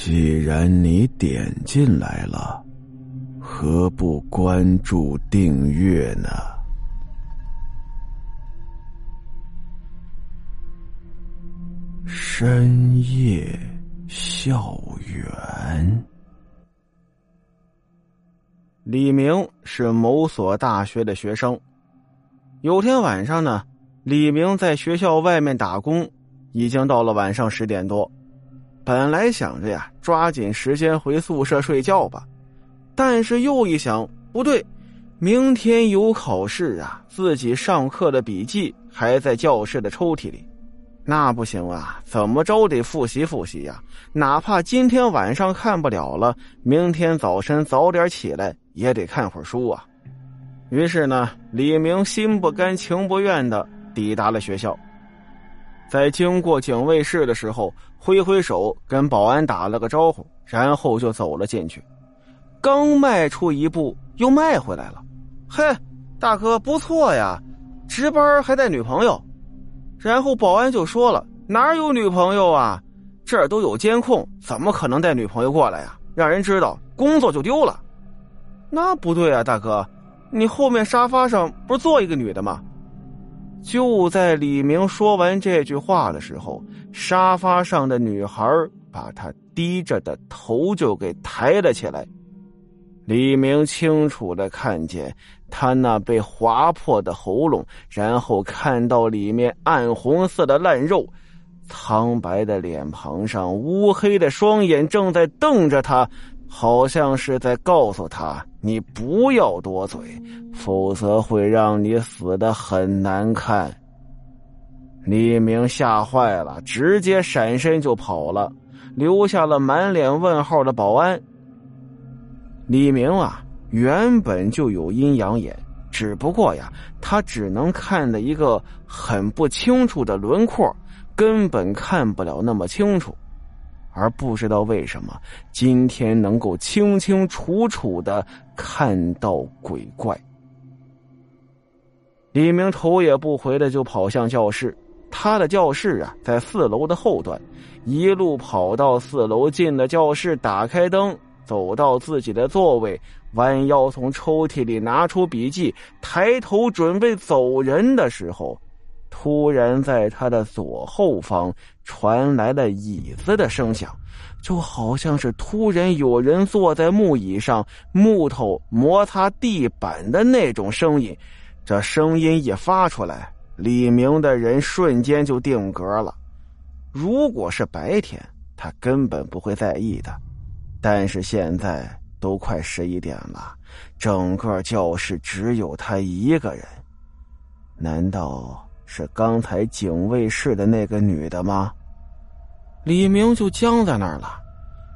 既然你点进来了，何不关注订阅呢？深夜校园。李明是某所大学的学生。有天晚上呢，李明在学校外面打工，已经到了晚上十点多。本来想着呀，抓紧时间回宿舍睡觉吧，但是又一想，不对，明天有考试啊，自己上课的笔记还在教室的抽屉里，那不行啊，怎么着得复习复习呀，哪怕今天晚上看不了了，明天早晨早点起来也得看会儿书啊。于是呢，李明心不甘情不愿的抵达了学校。在经过警卫室的时候，挥挥手跟保安打了个招呼，然后就走了进去。刚迈出一步，又迈回来了。嘿，大哥不错呀，值班还带女朋友。然后保安就说了：“哪有女朋友啊？这儿都有监控，怎么可能带女朋友过来呀？让人知道，工作就丢了。”那不对啊，大哥，你后面沙发上不是坐一个女的吗？就在李明说完这句话的时候，沙发上的女孩把他低着的头就给抬了起来。李明清楚的看见他那被划破的喉咙，然后看到里面暗红色的烂肉，苍白的脸庞上乌黑的双眼正在瞪着他。好像是在告诉他：“你不要多嘴，否则会让你死的很难看。”李明吓坏了，直接闪身就跑了，留下了满脸问号的保安。李明啊，原本就有阴阳眼，只不过呀，他只能看的一个很不清楚的轮廓，根本看不了那么清楚。而不知道为什么今天能够清清楚楚的看到鬼怪。李明头也不回的就跑向教室，他的教室啊在四楼的后端，一路跑到四楼，进了教室，打开灯，走到自己的座位，弯腰从抽屉里拿出笔记，抬头准备走人的时候。突然，在他的左后方传来了椅子的声响，就好像是突然有人坐在木椅上，木头摩擦地板的那种声音。这声音一发出来，李明的人瞬间就定格了。如果是白天，他根本不会在意的，但是现在都快十一点了，整个教室只有他一个人，难道？是刚才警卫室的那个女的吗？李明就僵在那儿了，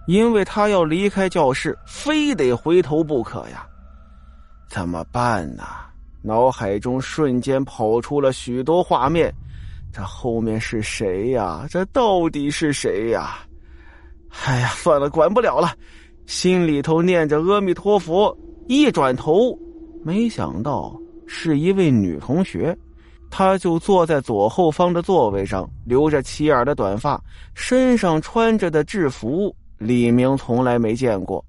因为他要离开教室，非得回头不可呀。怎么办呢？脑海中瞬间跑出了许多画面，这后面是谁呀？这到底是谁呀？哎呀，算了，管不了了，心里头念着阿弥陀佛，一转头，没想到是一位女同学。他就坐在左后方的座位上，留着齐耳的短发，身上穿着的制服，李明从来没见过。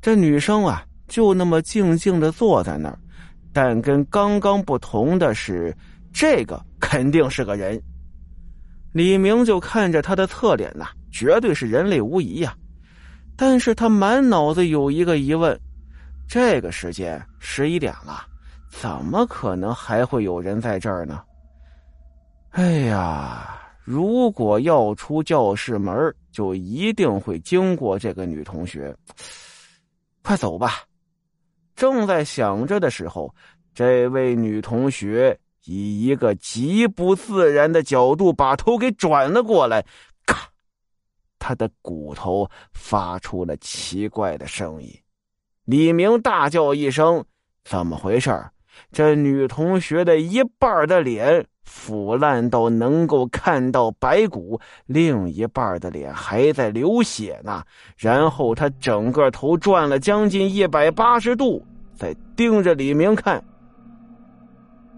这女生啊，就那么静静的坐在那儿，但跟刚刚不同的是，这个肯定是个人。李明就看着他的侧脸呐，绝对是人类无疑呀。但是他满脑子有一个疑问：这个时间十一点了。怎么可能还会有人在这儿呢？哎呀，如果要出教室门，就一定会经过这个女同学。快走吧！正在想着的时候，这位女同学以一个极不自然的角度把头给转了过来，咔！她的骨头发出了奇怪的声音。李明大叫一声：“怎么回事？”这女同学的一半的脸腐烂到能够看到白骨，另一半的脸还在流血呢。然后她整个头转了将近一百八十度，在盯着李明看。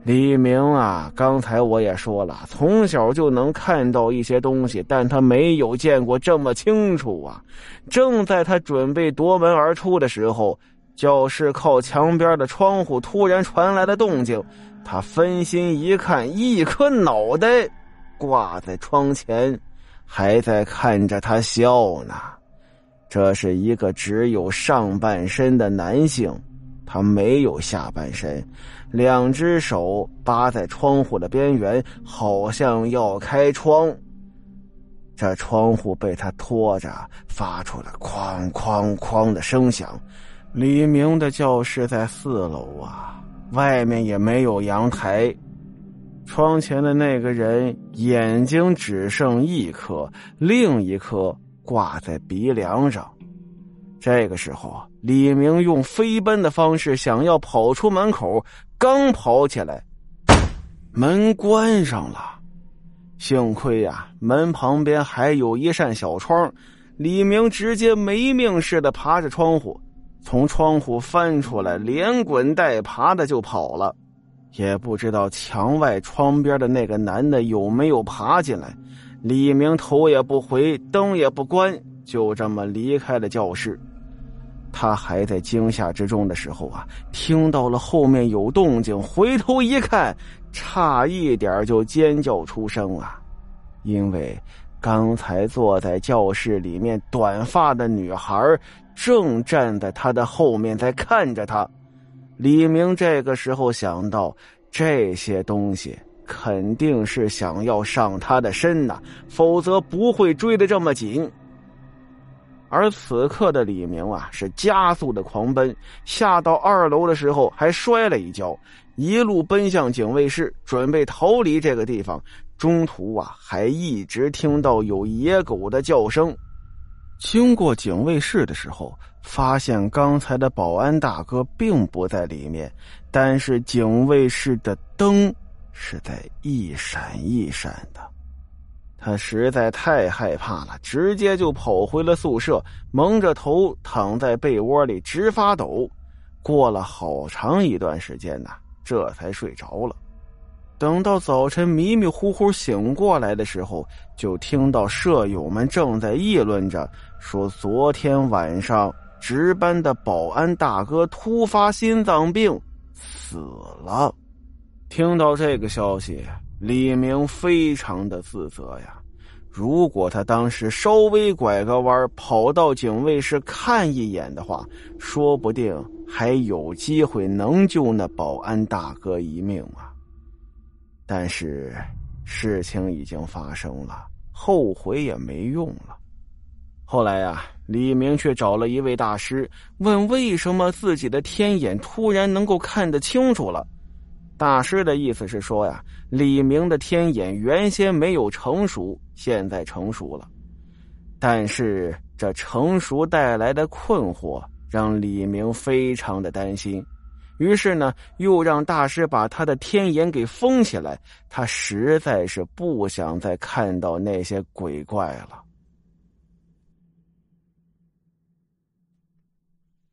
李明啊，刚才我也说了，从小就能看到一些东西，但他没有见过这么清楚啊！正在他准备夺门而出的时候，教室靠墙边的窗户突然传来了动静，他分心一看，一颗脑袋挂在窗前，还在看着他笑呢。这是一个只有上半身的男性。他没有下半身，两只手扒在窗户的边缘，好像要开窗。这窗户被他拖着，发出了哐哐哐的声响。李明的教室在四楼啊，外面也没有阳台。窗前的那个人眼睛只剩一颗，另一颗挂在鼻梁上。这个时候，李明用飞奔的方式想要跑出门口，刚跑起来，门关上了。幸亏呀，门旁边还有一扇小窗，李明直接没命似的爬着窗户，从窗户翻出来，连滚带爬的就跑了。也不知道墙外窗边的那个男的有没有爬进来。李明头也不回，灯也不关，就这么离开了教室。他还在惊吓之中的时候啊，听到了后面有动静，回头一看，差一点就尖叫出声啊！因为刚才坐在教室里面短发的女孩正站在他的后面，在看着他。李明这个时候想到，这些东西肯定是想要上他的身呐，否则不会追的这么紧。而此刻的李明啊，是加速的狂奔，下到二楼的时候还摔了一跤，一路奔向警卫室，准备逃离这个地方。中途啊，还一直听到有野狗的叫声。经过警卫室的时候，发现刚才的保安大哥并不在里面，但是警卫室的灯是在一闪一闪的。他实在太害怕了，直接就跑回了宿舍，蒙着头躺在被窝里直发抖。过了好长一段时间呢，这才睡着了。等到早晨迷迷糊糊醒过来的时候，就听到舍友们正在议论着，说昨天晚上值班的保安大哥突发心脏病死了。听到这个消息。李明非常的自责呀，如果他当时稍微拐个弯跑到警卫室看一眼的话，说不定还有机会能救那保安大哥一命啊。但是事情已经发生了，后悔也没用了。后来呀，李明却找了一位大师，问为什么自己的天眼突然能够看得清楚了。大师的意思是说呀，李明的天眼原先没有成熟，现在成熟了。但是这成熟带来的困惑让李明非常的担心，于是呢，又让大师把他的天眼给封起来。他实在是不想再看到那些鬼怪了。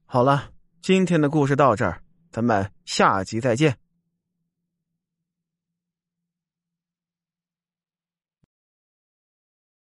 好了，今天的故事到这儿，咱们下集再见。